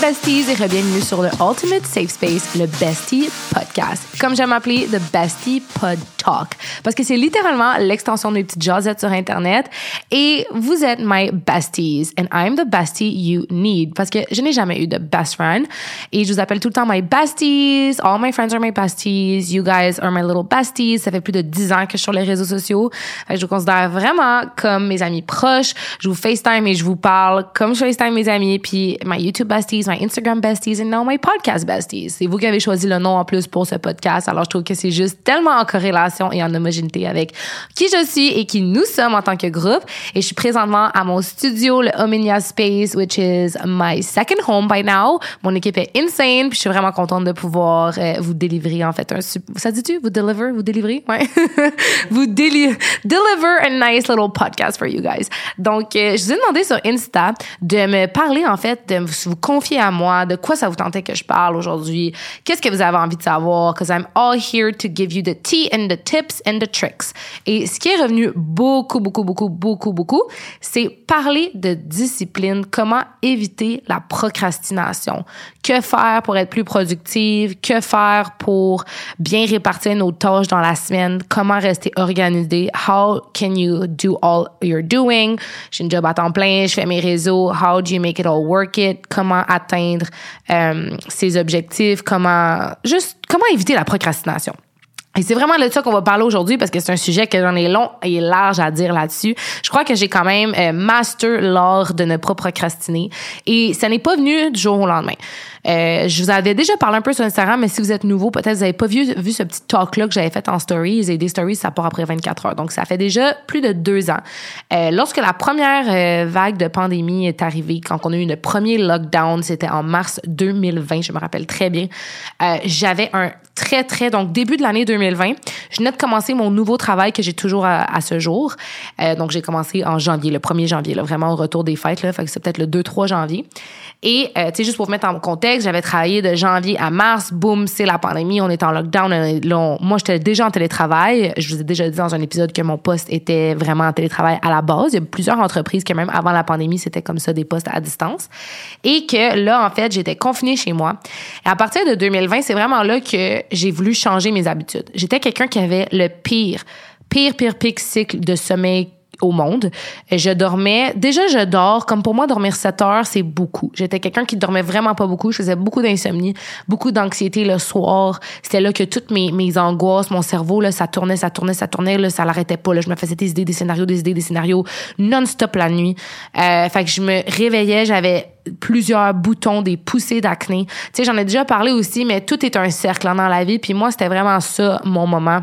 Besties et bienvenue sur le Ultimate Safe Space, le Bestie Podcast. Comme j'aime appeler, The Bestie Pod Talk. Parce que c'est littéralement l'extension de mes petites jasettes sur Internet. Et vous êtes my besties. And I'm the bestie you need. Parce que je n'ai jamais eu de best friend. Et je vous appelle tout le temps my besties. All my friends are my besties. You guys are my little besties. Ça fait plus de 10 ans que je suis sur les réseaux sociaux. Je vous considère vraiment comme mes amis proches. Je vous FaceTime et je vous parle comme je FaceTime mes amis. Puis my YouTube bestie my Instagram besties, and now my podcast besties. C'est vous qui avez choisi le nom en plus pour ce podcast. Alors, je trouve que c'est juste tellement en corrélation et en homogénéité avec qui je suis et qui nous sommes en tant que groupe. Et je suis présentement à mon studio, le Ominia Space, which is my second home by now. Mon équipe est insane, puis je suis vraiment contente de pouvoir euh, vous délivrer, en fait, un... Ça dit-tu? Vous deliver? Vous délivrer? Ouais. vous deli deliver a nice little podcast for you guys. Donc, euh, je vous ai demandé sur Insta de me parler, en fait, de vous confier à moi, de quoi ça vous tentait que je parle aujourd'hui, qu'est-ce que vous avez envie de savoir, because I'm all here to give you the tea and the tips and the tricks. Et ce qui est revenu beaucoup, beaucoup, beaucoup, beaucoup, beaucoup, c'est parler de discipline, comment éviter la procrastination, que faire pour être plus productive, que faire pour bien répartir nos tâches dans la semaine, comment rester organisé, how can you do all you're doing, j'ai une job à temps plein, je fais mes réseaux, how do you make it all work it, comment atteindre euh, ses objectifs, comment juste comment éviter la procrastination. Et c'est vraiment de ça qu'on va parler aujourd'hui parce que c'est un sujet que j'en ai long et large à dire là-dessus. Je crois que j'ai quand même euh, master l'art de ne pas procrastiner et ça n'est pas venu du jour au lendemain. Euh, je vous avais déjà parlé un peu sur Instagram, mais si vous êtes nouveau, peut-être vous n'avez pas vu, ce petit talk-là que j'avais fait en stories. Et des stories, ça part après 24 heures. Donc, ça fait déjà plus de deux ans. Euh, lorsque la première euh, vague de pandémie est arrivée, quand on a eu le premier lockdown, c'était en mars 2020, je me rappelle très bien, j'avais un très, très... Donc, début de l'année 2020, je venais de commencer mon nouveau travail que j'ai toujours à, ce jour. Donc, j'ai commencé en janvier, le 1er janvier, là, vraiment au retour des fêtes. Là, fait que c'est peut-être le 2-3 janvier. Et, tu sais, juste pour vous mettre en contexte, j'avais travaillé de janvier à mars. Boum, c'est la pandémie. On est en lockdown. Moi, j'étais déjà en télétravail. Je vous ai déjà dit dans un épisode que mon poste était vraiment en télétravail à la base. Il y a plusieurs entreprises que même avant la pandémie, c'était comme ça, des postes à distance. Et que là, en fait, j'étais confinée chez moi. Et à partir de 2020, c'est vraiment là que j'ai voulu changer mes habitudes. J'étais quelqu'un qui avait le pire, pire, pire, pire cycle de sommeil au monde. Je dormais, déjà je dors, comme pour moi dormir 7 heures, c'est beaucoup. J'étais quelqu'un qui dormait vraiment pas beaucoup, je faisais beaucoup d'insomnie, beaucoup d'anxiété le soir. C'était là que toutes mes, mes angoisses, mon cerveau, là, ça tournait, ça tournait, ça tournait, là, ça l'arrêtait pas. Là. Je me faisais des idées, des scénarios, des idées, des scénarios non-stop la nuit. Euh, fait que je me réveillais, j'avais plusieurs boutons, des poussées d'acné. Tu sais, j'en ai déjà parlé aussi, mais tout est un cercle hein, dans la vie. Puis moi, c'était vraiment ça, mon moment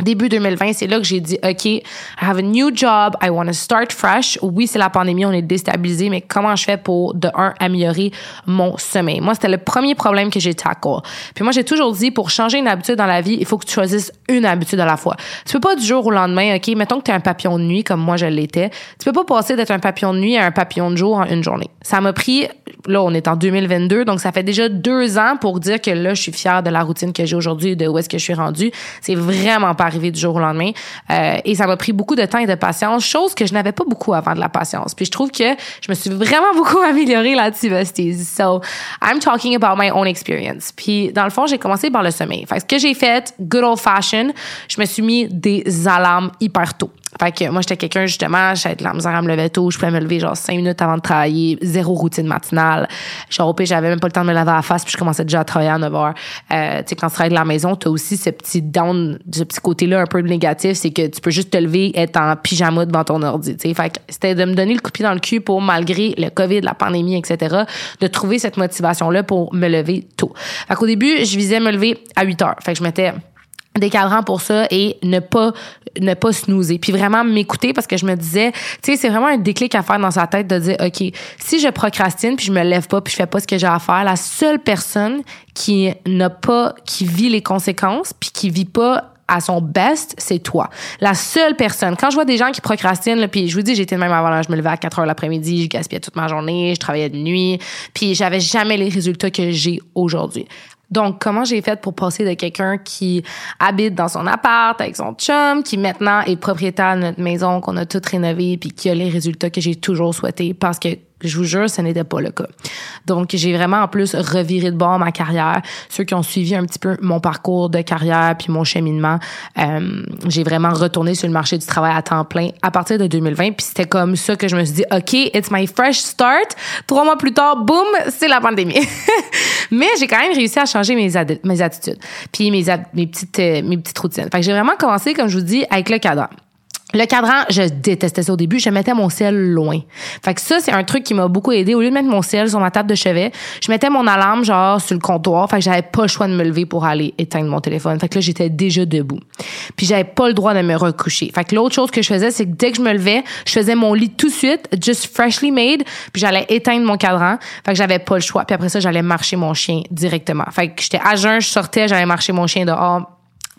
début 2020, c'est là que j'ai dit, OK, I have a new job, I want to start fresh. Oui, c'est la pandémie, on est déstabilisé, mais comment je fais pour, de un, améliorer mon sommeil? Moi, c'était le premier problème que j'ai tackle. Puis moi, j'ai toujours dit, pour changer une habitude dans la vie, il faut que tu choisisses une habitude à la fois. Tu peux pas du jour au lendemain, OK, mettons que tu es un papillon de nuit, comme moi je l'étais. Tu peux pas passer d'être un papillon de nuit à un papillon de jour en une journée. Ça m'a pris, là, on est en 2022, donc ça fait déjà deux ans pour dire que là, je suis fière de la routine que j'ai aujourd'hui, de où est-ce que je suis rendue. C'est vraiment pas arrivé du jour au lendemain. Euh, et ça m'a pris beaucoup de temps et de patience, chose que je n'avais pas beaucoup avant de la patience. Puis je trouve que je me suis vraiment beaucoup améliorée là-dessus, besties. So, I'm talking about my own experience. Puis dans le fond, j'ai commencé par le sommeil. Fait ce que j'ai fait, good old fashion, je me suis mis des alarmes hyper tôt. Fait que moi, j'étais quelqu'un, justement, j'avais de la misère à me lever tôt. Je pouvais me lever genre cinq minutes avant de travailler, zéro routine matinale. Genre, au pire, j'avais même pas le temps de me laver à la face, puis je commençais déjà à travailler à 9 heures. Euh, tu sais, quand tu travailles de la maison, t'as aussi ce petit down, ce petit côté-là un peu négatif, c'est que tu peux juste te lever, être en pyjama devant ton ordi, tu sais. Fait que c'était de me donner le coup de pied dans le cul pour, malgré le COVID, la pandémie, etc., de trouver cette motivation-là pour me lever tôt. Fait qu'au début, je visais me lever à 8 heures. Fait que je mettais des pour ça et ne pas ne pas snoozer puis vraiment m'écouter parce que je me disais tu sais c'est vraiment un déclic à faire dans sa tête de dire OK si je procrastine puis je me lève pas puis je fais pas ce que j'ai à faire la seule personne qui n'a pas qui vit les conséquences puis qui vit pas à son best, c'est toi. La seule personne. Quand je vois des gens qui procrastinent, puis je vous dis, j'étais même avant, je me levais à 4 heures l'après-midi, je gaspillais toute ma journée, je travaillais de nuit, puis j'avais jamais les résultats que j'ai aujourd'hui. Donc, comment j'ai fait pour passer de quelqu'un qui habite dans son appart avec son chum, qui maintenant est propriétaire de notre maison qu'on a toute rénovée, puis qui a les résultats que j'ai toujours souhaités parce que je vous jure, ce n'était pas le cas. Donc, j'ai vraiment en plus reviré de bord ma carrière. Ceux qui ont suivi un petit peu mon parcours de carrière puis mon cheminement, euh, j'ai vraiment retourné sur le marché du travail à temps plein à partir de 2020. Puis c'était comme ça que je me suis dit, OK, it's my fresh start. Trois mois plus tard, boum, c'est la pandémie. Mais j'ai quand même réussi à changer mes, mes attitudes puis mes, mes, petites, euh, mes petites routines. Fait que j'ai vraiment commencé, comme je vous dis, avec le cadran. Le cadran, je détestais ça au début. Je mettais mon ciel loin. Fait que ça, c'est un truc qui m'a beaucoup aidé. Au lieu de mettre mon ciel sur ma table de chevet, je mettais mon alarme genre sur le comptoir. Fait que j'avais pas le choix de me lever pour aller éteindre mon téléphone. Fait que là, j'étais déjà debout. Puis j'avais pas le droit de me recoucher. Fait que l'autre chose que je faisais, c'est que dès que je me levais, je faisais mon lit tout de suite, just freshly made, puis j'allais éteindre mon cadran. Fait que j'avais pas le choix. Puis après ça, j'allais marcher mon chien directement. Fait que j'étais à jeun, je sortais, j'allais marcher mon chien dehors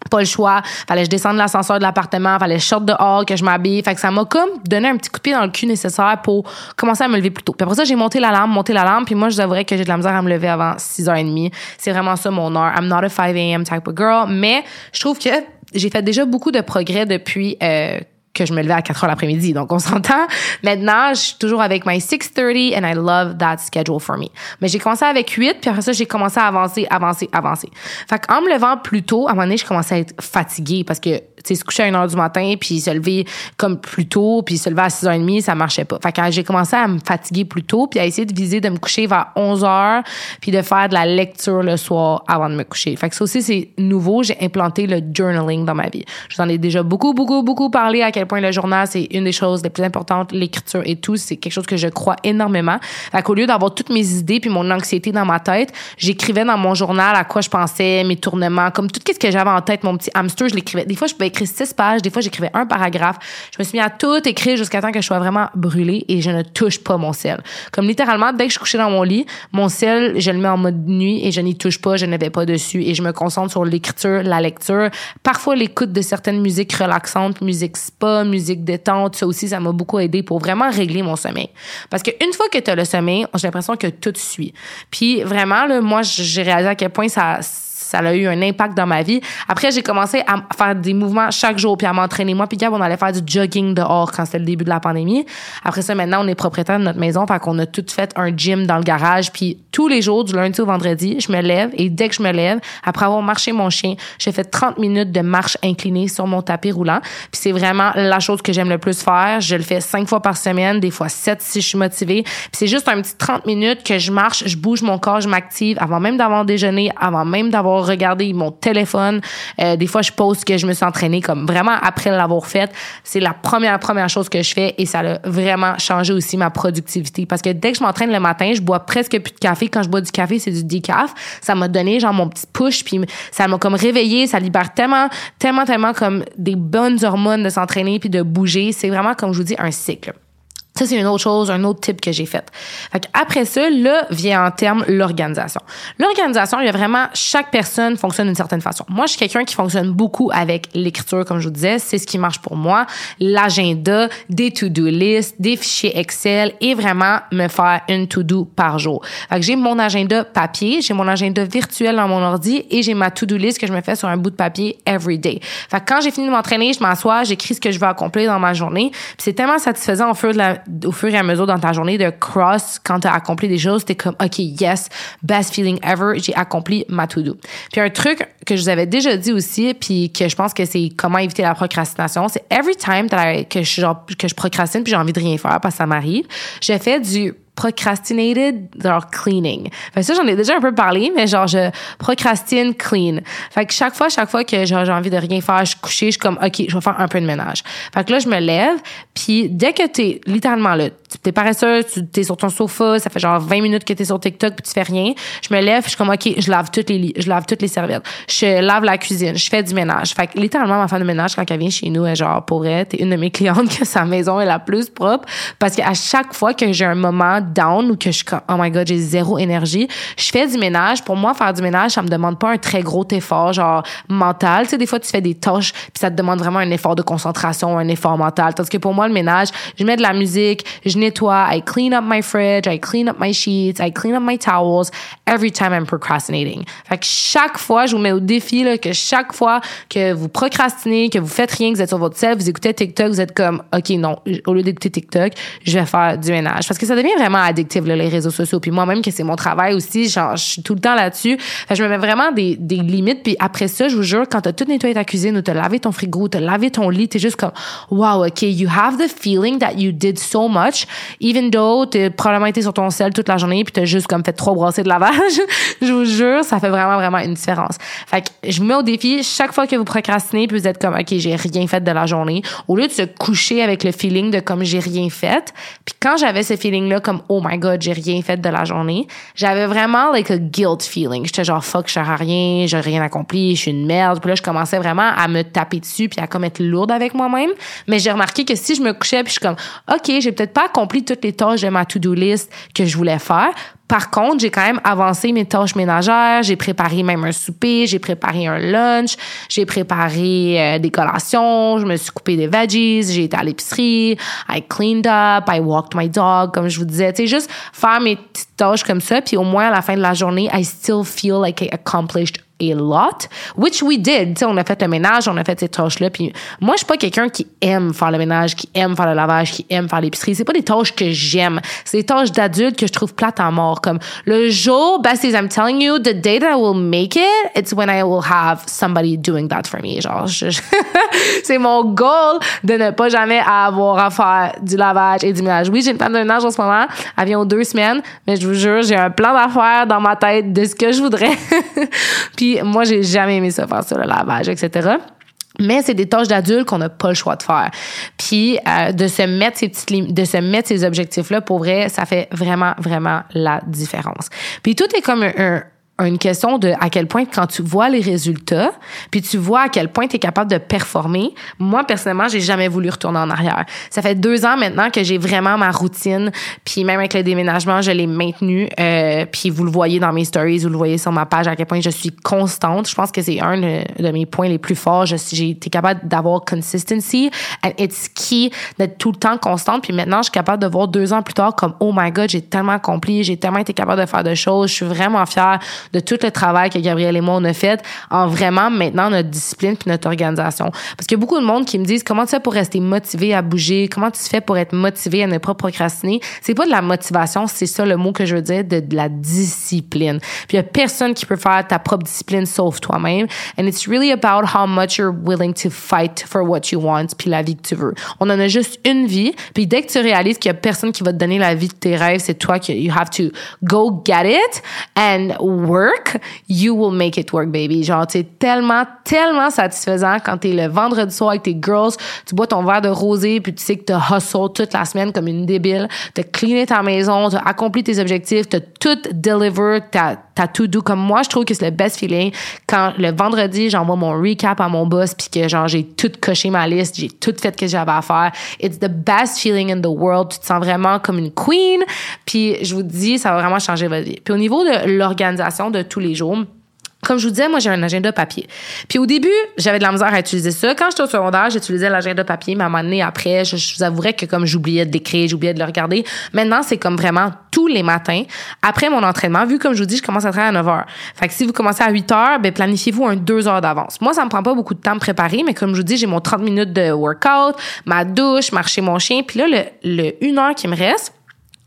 pas le choix. Fallait que je descende l'ascenseur de l'appartement, fallait que je sorte dehors, que je m'habille. Fait que ça m'a comme donné un petit coup de pied dans le cul nécessaire pour commencer à me lever plus tôt. Puis après ça, j'ai monté l'alarme, monté l'alarme, puis moi, je devrais que j'ai de la misère à me lever avant 6h30. C'est vraiment ça mon heure. I'm not a 5 a.m. type of girl, mais je trouve que j'ai fait déjà beaucoup de progrès depuis euh, que je me levais à 4 heures l'après-midi. Donc, on s'entend. Maintenant, je suis toujours avec my 6.30 and I love that schedule for me. Mais j'ai commencé avec 8, puis après ça, j'ai commencé à avancer, avancer, avancer. Fait qu'en me levant plus tôt, à un moment donné, je commençais à être fatiguée parce que sais, se coucher à 1 heure du matin, puis se lever comme plus tôt, puis se lever à 6h30, ça marchait pas. Fait que j'ai commencé à me fatiguer plus tôt, puis à essayer de viser de me coucher vers 11 heures, puis de faire de la lecture le soir avant de me coucher. Fait que ça aussi, c'est nouveau. J'ai implanté le journaling dans ma vie. Je vous en ai déjà beaucoup, beaucoup, beaucoup parlé à quel point le journal, c'est une des choses les plus importantes, l'écriture et tout. C'est quelque chose que je crois énormément. Fait qu'au lieu d'avoir toutes mes idées puis mon anxiété dans ma tête, j'écrivais dans mon journal à quoi je pensais, mes tournements, comme tout ce que j'avais en tête, mon petit hamster, je l'écrivais. Des fois, je six pages, des fois, j'écrivais un paragraphe. Je me suis mis à tout écrire jusqu'à temps que je sois vraiment brûlée et je ne touche pas mon sel. Comme littéralement, dès que je couchais dans mon lit, mon sel, je le mets en mode nuit et je n'y touche pas, je ne vais pas dessus et je me concentre sur l'écriture, la lecture, parfois l'écoute de certaines musiques relaxantes, musique spa, musique détente, ça aussi, ça m'a beaucoup aidé pour vraiment régler mon sommeil. Parce qu'une fois que tu as le sommeil, j'ai l'impression que tout suit. Puis vraiment, là, moi, j'ai réalisé à quel point ça ça a eu un impact dans ma vie. Après, j'ai commencé à faire des mouvements chaque jour, puis à m'entraîner. Moi, puis Gab, on allait faire du jogging dehors quand c'était le début de la pandémie. Après ça, maintenant, on est propriétaire de notre maison, fait qu'on a tout fait un gym dans le garage. Puis tous les jours, du lundi au vendredi, je me lève et dès que je me lève, après avoir marché mon chien, j'ai fait 30 minutes de marche inclinée sur mon tapis roulant. Puis c'est vraiment la chose que j'aime le plus faire. Je le fais cinq fois par semaine, des fois sept si je suis motivée. Puis c'est juste un petit 30 minutes que je marche, je bouge mon corps, je m'active avant même d'avoir déjeuné, avant même d'avoir regarder mon téléphone. Euh, des fois, je pose que je me suis entraînée comme vraiment après l'avoir fait. C'est la première, première chose que je fais et ça a vraiment changé aussi ma productivité. Parce que dès que je m'entraîne le matin, je bois presque plus de café. Quand je bois du café, c'est du decaf. Ça m'a donné genre mon petit push puis ça m'a comme réveillé. Ça libère tellement, tellement, tellement comme des bonnes hormones de s'entraîner puis de bouger. C'est vraiment, comme je vous dis, un cycle. Ça, c'est une autre chose, un autre type que j'ai fait. fait après ça, là, vient en terme l'organisation. L'organisation, il y a vraiment, chaque personne fonctionne d'une certaine façon. Moi, je suis quelqu'un qui fonctionne beaucoup avec l'écriture, comme je vous disais. C'est ce qui marche pour moi. L'agenda, des to-do list, des fichiers Excel et vraiment me faire une to-do par jour. Fait que j'ai mon agenda papier, j'ai mon agenda virtuel dans mon ordi et j'ai ma to-do list que je me fais sur un bout de papier every day. Fait que quand j'ai fini de m'entraîner, je m'assois, j'écris ce que je veux accomplir dans ma journée. C'est tellement satisfaisant au fur de la au fur et à mesure dans ta journée de cross quand tu as accompli des choses, t'es comme OK, yes, best feeling ever, j'ai accompli ma to-do. Puis un truc que je vous avais déjà dit aussi puis que je pense que c'est comment éviter la procrastination, c'est every time que je genre, que je procrastine puis j'ai envie de rien faire parce que ça m'arrive, je fais du procrastinated, genre cleaning. Fait que ça, j'en ai déjà un peu parlé, mais genre, je procrastine clean. Fait que chaque fois, chaque fois que j'ai envie de rien faire, je suis couchée, je suis comme, OK, je vais faire un peu de ménage. Fait que là, je me lève, puis dès que t'es littéralement là, t'es paresseux, tu t'es sur ton sofa, ça fait genre 20 minutes que t'es sur TikTok puis tu fais rien. Je me lève, je suis comme OK, je lave toutes les je lave toutes les serviettes. Je lave la cuisine, je fais du ménage. Fait que littéralement ma femme de ménage quand elle vient chez nous, elle genre pour t'es une de mes clientes que sa maison est la plus propre parce qu'à chaque fois que j'ai un moment down ou que je oh my god, j'ai zéro énergie, je fais du ménage. Pour moi faire du ménage, ça me demande pas un très gros effort genre mental, tu sais des fois tu fais des tâches puis ça te demande vraiment un effort de concentration, un effort mental. Tandis que pour moi le ménage, je mets de la musique, je nettoie, I clean up my fridge, I clean up my sheets, I clean up my towels every time I'm procrastinating. Fait que chaque fois, je vous mets au défi là, que chaque fois que vous procrastinez, que vous faites rien, que vous êtes sur votre sel, vous écoutez TikTok, vous êtes comme OK, non, au lieu d'écouter TikTok, je vais faire du ménage parce que ça devient vraiment vraiment addictive, là, les réseaux sociaux. Puis moi-même, que c'est mon travail aussi, genre, je suis tout le temps là-dessus. Je me mets vraiment des, des limites. Puis après ça, je vous jure, quand t'as tout nettoyé ta cuisine ou t'as lavé ton frigo, t'as lavé ton lit, t'es juste comme, wow, OK, you have the feeling that you did so much, even though t'as probablement été sur ton sel toute la journée puis t'as juste comme fait trois brassées de lavage. je vous jure, ça fait vraiment, vraiment une différence. Fait que je vous mets au défi, chaque fois que vous procrastinez puis vous êtes comme, OK, j'ai rien fait de la journée, au lieu de se coucher avec le feeling de comme j'ai rien fait, puis quand j'avais ce feeling-là comme, oh my God, j'ai rien fait de la journée, j'avais vraiment like a guilt feeling. J'étais genre, fuck, je à rien, j'ai rien accompli, je suis une merde. Puis là, je commençais vraiment à me taper dessus puis à comme être lourde avec moi-même. Mais j'ai remarqué que si je me couchais puis je suis comme, OK, j'ai peut-être pas accompli toutes les tâches de ma to-do list que je voulais faire. Par contre, j'ai quand même avancé mes tâches ménagères, j'ai préparé même un souper, j'ai préparé un lunch, j'ai préparé euh, des collations, je me suis coupé des veggies, j'ai été à l'épicerie, I cleaned up, I walked my dog, comme je vous disais, tu sais, juste faire mes tâches comme ça, puis au moins à la fin de la journée, I still feel like I accomplished a lot, which we did. sais, on a fait le ménage, on a fait ces tâches-là. Puis moi, je suis pas quelqu'un qui aime faire le ménage, qui aime faire le lavage, qui aime faire l'épicerie. C'est pas des tâches que j'aime. C'est des tâches d'adultes que je trouve plates à mort. Comme le jour, besties, I'm telling you, the day that I will make it, it's when I will have somebody doing that for me. Genre, c'est mon goal de ne pas jamais avoir à faire du lavage et du ménage. Oui, j'ai une femme de ménage en ce moment. Elle vient aux deux semaines, mais je vous jure, j'ai un plan d'affaires dans ma tête de ce que je voudrais. Puis moi, j'ai jamais aimé ça faire ça, le lavage, etc. Mais c'est des tâches d'adultes qu'on n'a pas le choix de faire. Puis euh, de se mettre ces petites de se mettre ces objectifs là pour vrai, ça fait vraiment vraiment la différence. Puis tout est comme un une question de à quel point quand tu vois les résultats, puis tu vois à quel point tu es capable de performer. Moi personnellement, j'ai jamais voulu retourner en arrière. Ça fait deux ans maintenant que j'ai vraiment ma routine, puis même avec le déménagement, je l'ai maintenu. Euh, puis vous le voyez dans mes stories, vous le voyez sur ma page à quel point je suis constante. Je pense que c'est un de, mes points les plus forts. J'ai été capable d'avoir consistency and it's key d'être tout le temps constante. Puis maintenant, je suis capable de voir deux ans plus tard comme oh my god, j'ai tellement accompli, j'ai tellement été capable de faire de choses. Je suis vraiment fière de tout le travail que Gabriel et moi on a fait en vraiment maintenant notre discipline puis notre organisation. Parce qu'il y a beaucoup de monde qui me disent comment tu fais pour rester motivé à bouger, comment tu fais pour être motivé à ne pas procrastiner? C'est pas de la motivation, c'est ça le mot que je veux dire, de, la discipline. Puis il y a personne qui peut faire ta propre discipline sauf toi-même. And it's really about how much you're willing to fight for what you want puis la vie que tu veux. On en a juste une vie. Puis dès que tu réalises qu'il y a personne qui va te donner la vie de tes rêves, c'est toi qui you have to go get it and work you will make it work, baby. Genre, c'est tellement, tellement satisfaisant quand t'es le vendredi soir avec tes girls, tu bois ton verre de rosé, puis tu sais que t'as hustle toute la semaine comme une débile, t'as cleané ta maison, t'as accompli tes objectifs, t'as tout deliver, t'as, t'as tout doux. Comme moi, je trouve que c'est le best feeling quand le vendredi, j'envoie mon recap à mon boss, puis que genre, j'ai tout coché ma liste, j'ai tout fait que j'avais à faire. It's the best feeling in the world. Tu te sens vraiment comme une queen. Puis je vous dis, ça va vraiment changer votre vie. Puis au niveau de l'organisation de tous les jours. Comme je vous disais, moi, j'ai un agenda papier. Puis au début, j'avais de la misère à utiliser ça. Quand j'étais au secondaire, j'utilisais l'agenda papier, mais à un moment donné, après, je, vous avouerais que comme j'oubliais de d'écrire, j'oubliais de le regarder. Maintenant, c'est comme vraiment tous les matins. Après mon entraînement, vu comme je vous dis, je commence à travailler à 9 heures. Fait que si vous commencez à 8 heures, ben, planifiez-vous un 2 heures d'avance. Moi, ça me prend pas beaucoup de temps de préparer, mais comme je vous dis, j'ai mon 30 minutes de workout, ma douche, marcher mon chien. Puis là, le, le 1 heure qui me reste,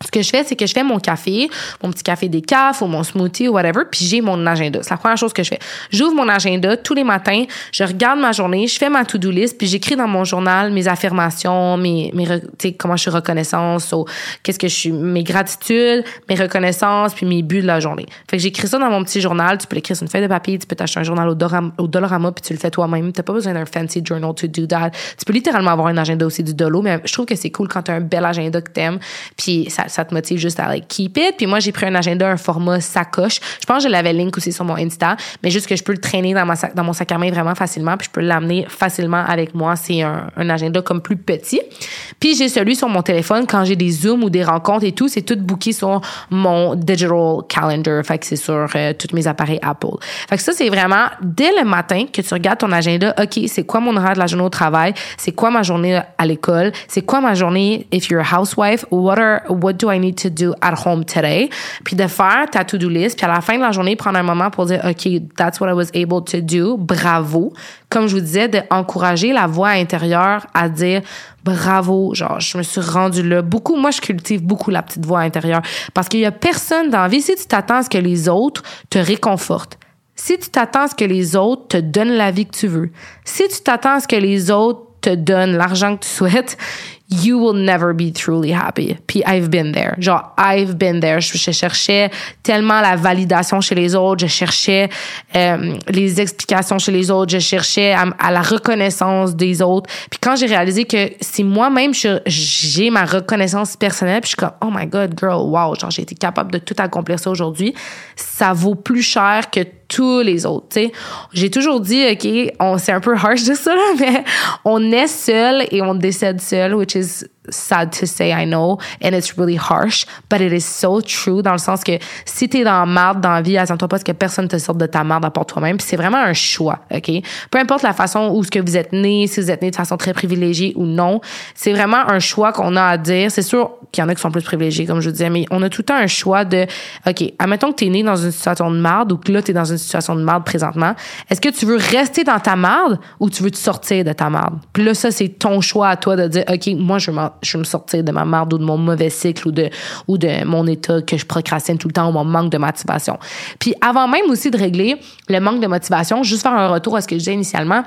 ce que je fais, c'est que je fais mon café, mon petit café décaf ou mon smoothie ou whatever, puis j'ai mon agenda. C'est la première chose que je fais. J'ouvre mon agenda tous les matins, je regarde ma journée, je fais ma to-do list, puis j'écris dans mon journal mes affirmations, mes, mes comment je suis reconnaissance, qu'est-ce que je suis, mes gratitudes, mes reconnaissances, puis mes buts de la journée. Fait que j'écris ça dans mon petit journal. Tu peux l'écrire sur une feuille de papier, tu peux t'acheter un journal au, au Dollarama, puis tu le fais toi-même. T'as pas besoin d'un fancy journal to do that. Tu peux littéralement avoir un agenda aussi du dolo, mais je trouve que c'est cool quand t'as un bel agenda que t'aimes, puis ça ça te motive juste à like, keep it. Puis moi, j'ai pris un agenda, un format sacoche. Je pense que je l'avais link aussi sur mon Insta, mais juste que je peux le traîner dans, ma dans mon sac à main vraiment facilement, puis je peux l'amener facilement avec moi. C'est un, un, agenda comme plus petit. Puis j'ai celui sur mon téléphone quand j'ai des zooms ou des rencontres et tout, c'est tout booké sur mon digital calendar. Fait que c'est sur euh, tous mes appareils Apple. Fait que ça, c'est vraiment dès le matin que tu regardes ton agenda, OK, c'est quoi mon horaire de la journée au travail? C'est quoi ma journée à l'école? C'est quoi ma journée if you're a housewife? What are, what do I need to do at home today? Puis de faire ta to-do list, puis à la fin de la journée, prendre un moment pour dire, OK, that's what I was able to do. Bravo. Comme je vous disais, d'encourager la voix intérieure à dire, bravo, genre, je me suis rendue là. Beaucoup, moi, je cultive beaucoup la petite voix intérieure parce qu'il y a personne dans la vie, si tu t'attends à ce que les autres te réconfortent, si tu t'attends à ce que les autres te donnent la vie que tu veux, si tu t'attends à ce que les autres te donnent l'argent que tu souhaites, you will never be truly happy. Puis I've been there. Genre, I've been there. Je, cherchais tellement la validation chez les autres, je cherchais euh, les explications chez les autres, je cherchais à, la reconnaissance des autres. Puis quand j'ai réalisé que si moi-même j'ai ma reconnaissance personnelle, puis je suis comme, oh my God, girl, wow, genre j'ai été capable de tout accomplir ça aujourd'hui, ça vaut plus cher que tous les autres. sais. J'ai toujours dit, OK, on c'est un peu harsh de ça, mais on est seul et on décède seul, which is is sad to say, I know, and it's really harsh, but it is so true dans le sens que si t'es dans marde dans la vie, attends-toi pas que personne te sorte de ta marde à part toi-même. C'est vraiment un choix, OK? Peu importe la façon où ce que vous êtes né, si vous êtes né de façon très privilégiée ou non, c'est vraiment un choix qu'on a à dire. C'est sûr qu'il y en a qui sont plus privilégiés, comme je disais, mais on a tout le temps un choix de, OK, admettons que t'es né dans une situation de marde ou que là, t'es dans une situation de marde présentement. Est-ce que tu veux rester dans ta marde ou tu veux te sortir de ta marde? Puis là, ça, c'est ton choix à toi de dire, OK, moi, je veux je me sortir de ma marde ou de mon mauvais cycle ou de, ou de mon état que je procrastine tout le temps ou mon manque de motivation. Puis avant même aussi de régler le manque de motivation, juste faire un retour à ce que je disais initialement,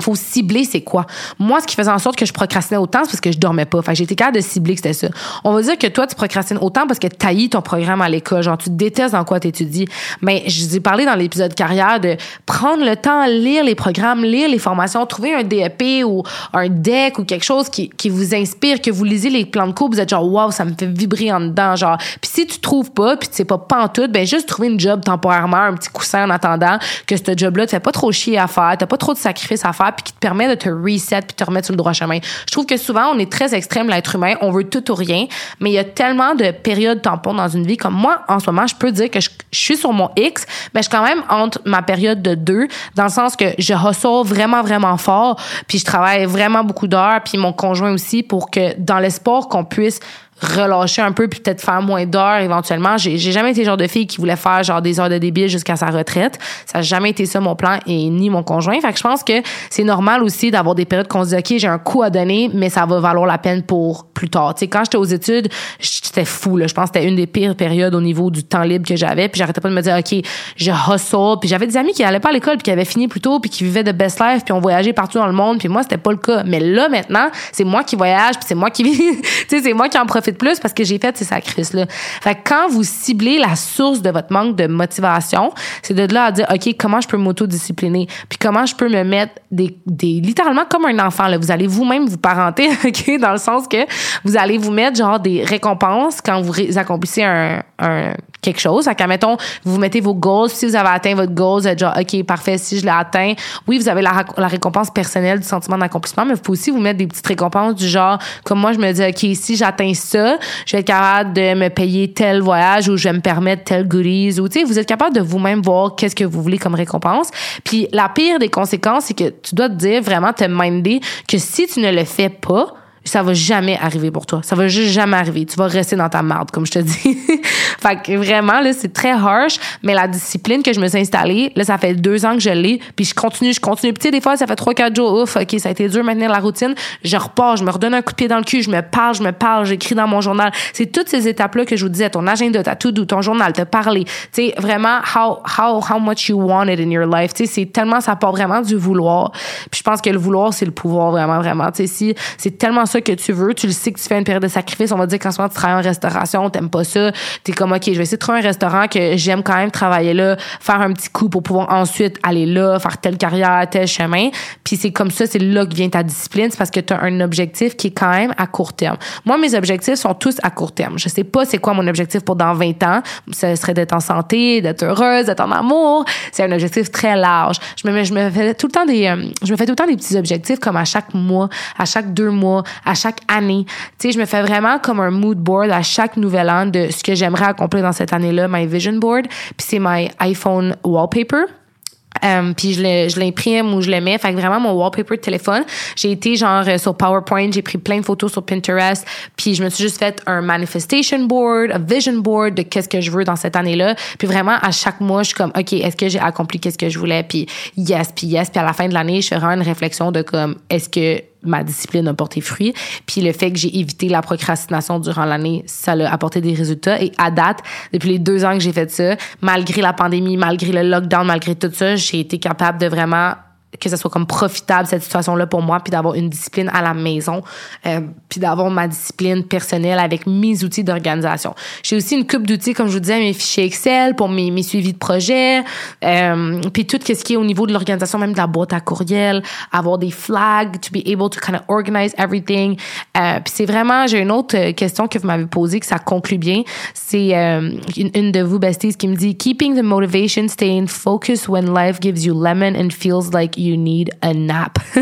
faut cibler c'est quoi. Moi, ce qui faisait en sorte que je procrastinais autant, c'est parce que je dormais pas. Fait j'étais capable de cibler que c'était ça. On va dire que toi, tu procrastines autant parce que tu ton programme à l'école. Genre, tu détestes dans quoi tu étudies. Mais je vous ai parlé dans l'épisode carrière de prendre le temps, lire les programmes, lire les formations, trouver un DEP ou un deck ou quelque chose qui, qui vous inspire, que vous lisez les plans de cours, vous êtes genre, waouh, ça me fait vibrer en dedans. Genre, puis si tu trouves pas, puis tu sais pas pantoute, ben juste trouver une job temporairement, un petit coussin en attendant que ce job-là te fait pas trop chier à faire, t'as pas trop de sacrifices à faire puis qui te permet de te reset puis te remettre sur le droit chemin. Je trouve que souvent, on est très extrême, l'être humain. On veut tout ou rien. Mais il y a tellement de périodes tampons dans une vie. Comme moi, en ce moment, je peux dire que je, suis sur mon X, mais je suis quand même entre ma période de deux, dans le sens que je ressors vraiment, vraiment fort. Puis je travaille vraiment beaucoup d'heures. Puis mon conjoint aussi pour que dans l'espoir qu'on puisse relâcher un peu puis peut-être faire moins d'heures éventuellement. J'ai, j'ai jamais été le genre de fille qui voulait faire genre des heures de débit jusqu'à sa retraite. Ça n'a jamais été ça mon plan et ni mon conjoint. Fait que je pense que c'est normal aussi d'avoir des périodes qu'on se dit OK, j'ai un coup à donner, mais ça va valoir la peine pour plus tard. Tu sais quand j'étais aux études, j'étais fou là, je pense que c'était une des pires périodes au niveau du temps libre que j'avais, puis j'arrêtais pas de me dire OK, je hustle, puis j'avais des amis qui allaient pas à l'école puis qui avaient fini plus tôt puis qui vivaient de best life puis on voyageait partout dans le monde, puis moi c'était pas le cas. Mais là maintenant, c'est moi qui voyage, puis c'est moi qui tu sais c'est moi qui en profite de plus parce que j'ai fait ces sacrifices-là. Fait que quand vous ciblez la source de votre manque de motivation, c'est de là à dire, OK, comment je peux m'autodiscipliner? Puis comment je peux me mettre des, des littéralement comme un enfant, là. Vous allez vous-même vous parenter, OK? Dans le sens que vous allez vous mettre genre des récompenses quand vous accomplissez un, quelque chose. À mettons, vous mettez vos goals. Si vous avez atteint votre goal, vous êtes genre, OK, parfait, si je l'ai atteint. Oui, vous avez la, la récompense personnelle du sentiment d'accomplissement, mais vous pouvez aussi vous mettre des petites récompenses du genre, comme moi, je me dis, OK, si j'atteins ça, je vais être capable de me payer tel voyage ou je vais me permettre tel goodies ou, tu sais, vous êtes capable de vous-même voir qu'est-ce que vous voulez comme récompense. Puis la pire des conséquences, c'est que tu dois te dire vraiment, te minder que si tu ne le fais pas, ça va jamais arriver pour toi. Ça va juste jamais arriver. Tu vas rester dans ta marde, comme je te dis. fait que vraiment, là, c'est très harsh, mais la discipline que je me suis installée, là, ça fait deux ans que je l'ai, puis je continue, je continue. Puis, tu sais, des fois, ça fait trois, quatre jours, ouf, OK, ça a été dur de maintenir la routine. Je repars, je me redonne un coup de pied dans le cul, je me parle, je me parle, j'écris dans mon journal. C'est toutes ces étapes-là que je vous disais, ton agenda, ta to-do, ton journal, te parler. Tu sais, vraiment, how, how, how much you want it in your life. Tu sais, c'est tellement, ça part vraiment du vouloir. Puis je pense que le vouloir, c'est le pouvoir, vraiment, vraiment. Tu sais, si c'est tellement ça que tu veux, tu le sais que tu fais une période de sacrifice, on va dire qu'en ce moment tu travailles en restauration, t'aimes pas ça, t'es comme ok, je vais essayer de trouver un restaurant que j'aime quand même travailler là, faire un petit coup pour pouvoir ensuite aller là, faire telle carrière, tel chemin. Puis c'est comme ça, c'est là que vient ta discipline, c'est parce que tu as un objectif qui est quand même à court terme. Moi, mes objectifs sont tous à court terme. Je sais pas c'est quoi mon objectif pour dans 20 ans. Ce serait d'être en santé, d'être heureuse, d'être en amour. C'est un objectif très large. Je me, je me fais tout le temps des, euh, je me fais tout le temps des petits objectifs comme à chaque mois, à chaque deux mois, à chaque année. Tu sais, je me fais vraiment comme un mood board à chaque nouvel an de ce que j'aimerais accomplir dans cette année-là, my vision board. Puis c'est my iPhone wallpaper. Euh, puis je l'imprime ou je le mets. Fait que vraiment, mon wallpaper de téléphone, j'ai été genre euh, sur PowerPoint, j'ai pris plein de photos sur Pinterest, puis je me suis juste fait un manifestation board, un vision board de qu'est-ce que je veux dans cette année-là. Puis vraiment, à chaque mois, je suis comme, OK, est-ce que j'ai accompli qu'est-ce que je voulais? Puis yes, puis yes. Puis à la fin de l'année, je fais vraiment une réflexion de comme, est-ce que ma discipline a porté fruit. Puis le fait que j'ai évité la procrastination durant l'année, ça a apporté des résultats. Et à date, depuis les deux ans que j'ai fait ça, malgré la pandémie, malgré le lockdown, malgré tout ça, j'ai été capable de vraiment que ça soit comme profitable cette situation là pour moi puis d'avoir une discipline à la maison euh, puis d'avoir ma discipline personnelle avec mes outils d'organisation. J'ai aussi une coupe d'outils comme je vous disais mes fichiers Excel pour mes, mes suivis de projet euh, puis tout ce qui est au niveau de l'organisation même de la boîte à courriel avoir des flags to be able to kind of organize everything. Euh, puis c'est vraiment j'ai une autre question que vous m'avez posée que ça conclut bien. C'est euh, une, une de vous besties qui me dit keeping the motivation staying focused when life gives you lemon and feels like you need a nap.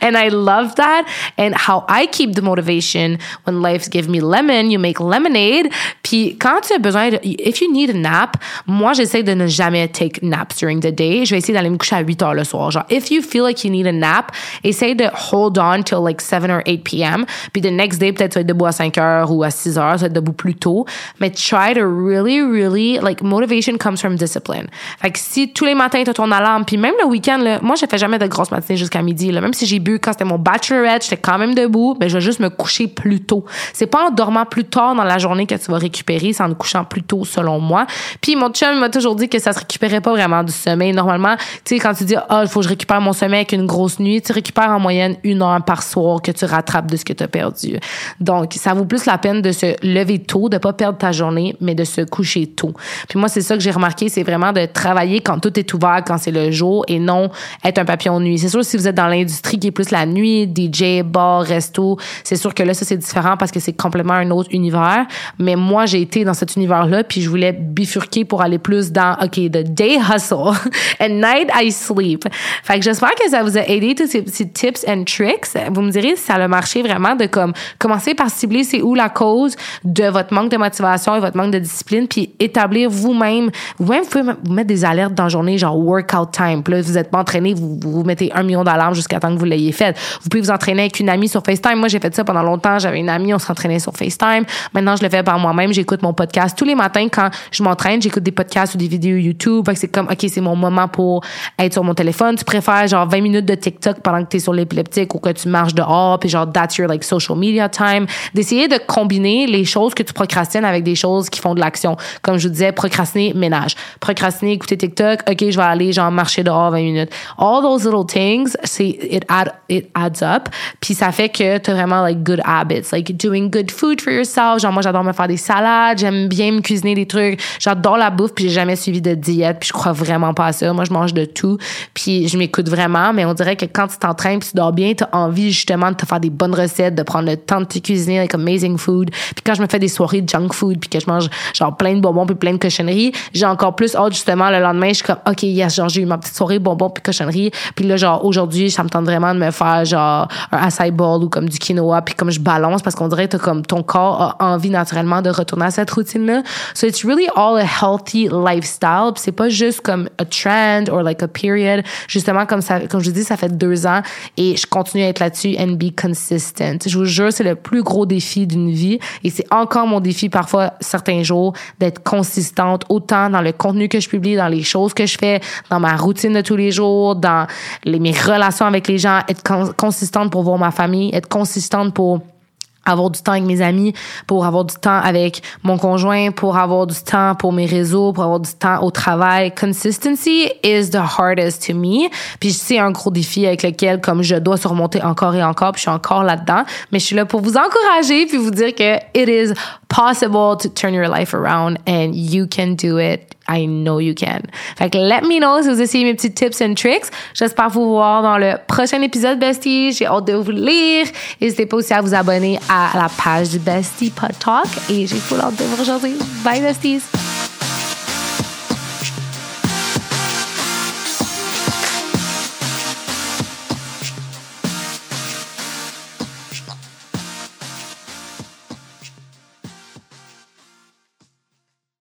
and I love that. And how I keep the motivation when life gives me lemon, you make lemonade. Puis quand tu as besoin de, if you need a nap, moi, j'essaie de ne jamais take naps during the day. Je vais essayer d'aller me coucher à 8 heures le soir. Genre, if you feel like you need a nap, essaye de hold on till like 7 or 8 p.m. Puis the next day, peut-être tu vas être debout à 5 heures ou à 6 heures, tu vas être debout plus tôt. Mais try to really, really, like, motivation comes from discipline. Fait que si tous les matins, tu as ton alarme, puis même le week-end, moi, je fais jamais de grosses matinées jusqu'à midi. Là. Même si j'ai bu quand c'était mon bachelorette, j'étais quand même debout, mais je vais juste me coucher plus tôt. C'est pas en dormant plus tard dans la journée que tu vas récupérer, c'est en couchant plus tôt, selon moi. Puis mon chum m'a toujours dit que ça se récupérait pas vraiment du sommeil. Normalement, tu sais, quand tu dis, ah, oh, il faut que je récupère mon sommeil avec une grosse nuit, tu récupères en moyenne une heure par soir que tu rattrapes de ce que tu as perdu. Donc, ça vaut plus la peine de se lever tôt, de pas perdre ta journée, mais de se coucher tôt. Puis moi, c'est ça que j'ai remarqué, c'est vraiment de travailler quand tout est ouvert, quand c'est le jour, et non être un papillon nuit. C'est sûr, si vous êtes dans l'industrie qui est plus la nuit, DJ, bar, resto, c'est sûr que là, ça, c'est différent parce que c'est complètement un autre univers. Mais moi, j'ai été dans cet univers-là, puis je voulais bifurquer pour aller plus dans, OK, the day hustle, and night I sleep. Fait que j'espère que ça vous a aidé, tous ces petits tips and tricks. Vous me direz si ça a marché vraiment de comme commencer par cibler c'est où la cause de votre manque de motivation et votre manque de discipline, puis établir vous-même, vous-même, vous pouvez vous mettre des alertes dans la journée, genre workout time. Puis là, vous êtes pas entraîné, vous, vous mettez un million d'alarmes jusqu'à temps que vous l'ayez fait. Vous pouvez vous entraîner avec une amie sur FaceTime. Moi, j'ai fait ça pendant longtemps. J'avais une amie, on s'entraînait sur FaceTime. Maintenant, je le fais par moi-même. J'écoute mon podcast tous les matins quand je m'entraîne. J'écoute des podcasts ou des vidéos YouTube. c'est comme, OK, c'est mon moment pour être sur mon téléphone. Tu préfères genre 20 minutes de TikTok pendant que tu es sur l'épileptique ou que tu marches dehors, puis genre, that's your like social media time. D'essayer de combiner les choses que tu procrastines avec des choses qui font de l'action. Comme je vous disais, procrastiner, ménage. Procrastiner, écouter TikTok. OK, je vais aller genre marcher dehors 20 minutes. All those little things, c'est it add it adds up. Puis ça fait que t'as vraiment like good habits, like doing good food for yourself. Genre moi j'adore me faire des salades, j'aime bien me cuisiner des trucs. J'adore la bouffe puis j'ai jamais suivi de diète puis je crois vraiment pas à ça. Moi je mange de tout puis je m'écoute vraiment. Mais on dirait que quand tu t'entraînes puis tu dors bien, t'as envie justement de te faire des bonnes recettes, de prendre le temps de te cuisiner like amazing food. Puis quand je me fais des soirées de junk food puis que je mange genre plein de bonbons puis plein de cochonneries, j'ai encore plus hâte justement le lendemain. Je suis comme ok yes genre j'ai eu ma petite soirée bonbons puis cochonneries puis là genre aujourd'hui, ça me tente vraiment de me faire genre un acai bowl ou comme du quinoa, puis comme je balance parce qu'on dirait que comme ton corps a envie naturellement de retourner à cette routine-là. So it's really all a healthy lifestyle. C'est pas juste comme a trend or like a period. Justement, comme ça, comme je dis, ça fait deux ans et je continue à être là-dessus and be consistent. Je vous jure, c'est le plus gros défi d'une vie et c'est encore mon défi parfois certains jours d'être consistante autant dans le contenu que je publie, dans les choses que je fais, dans ma routine de tous les jours, dans les, mes relations avec les gens, être consistante pour voir ma famille, être consistante pour avoir du temps avec mes amis, pour avoir du temps avec mon conjoint, pour avoir du temps pour mes réseaux, pour avoir du temps au travail. Consistency is the hardest to me. Puis c'est un gros défi avec lequel comme je dois surmonter encore et encore, puis je suis encore là-dedans, mais je suis là pour vous encourager puis vous dire que it is possible to turn your life around and you can do it I know you can. Fait que let me know si vous essayez mes petits tips and tricks. J'espère vous voir dans le prochain épisode Bestie. J'ai hâte de vous lire. N'hésitez pas aussi à vous abonner à la page du Bestie Pod Talk et j'ai full hâte de vous rejoindre. Bye Besties!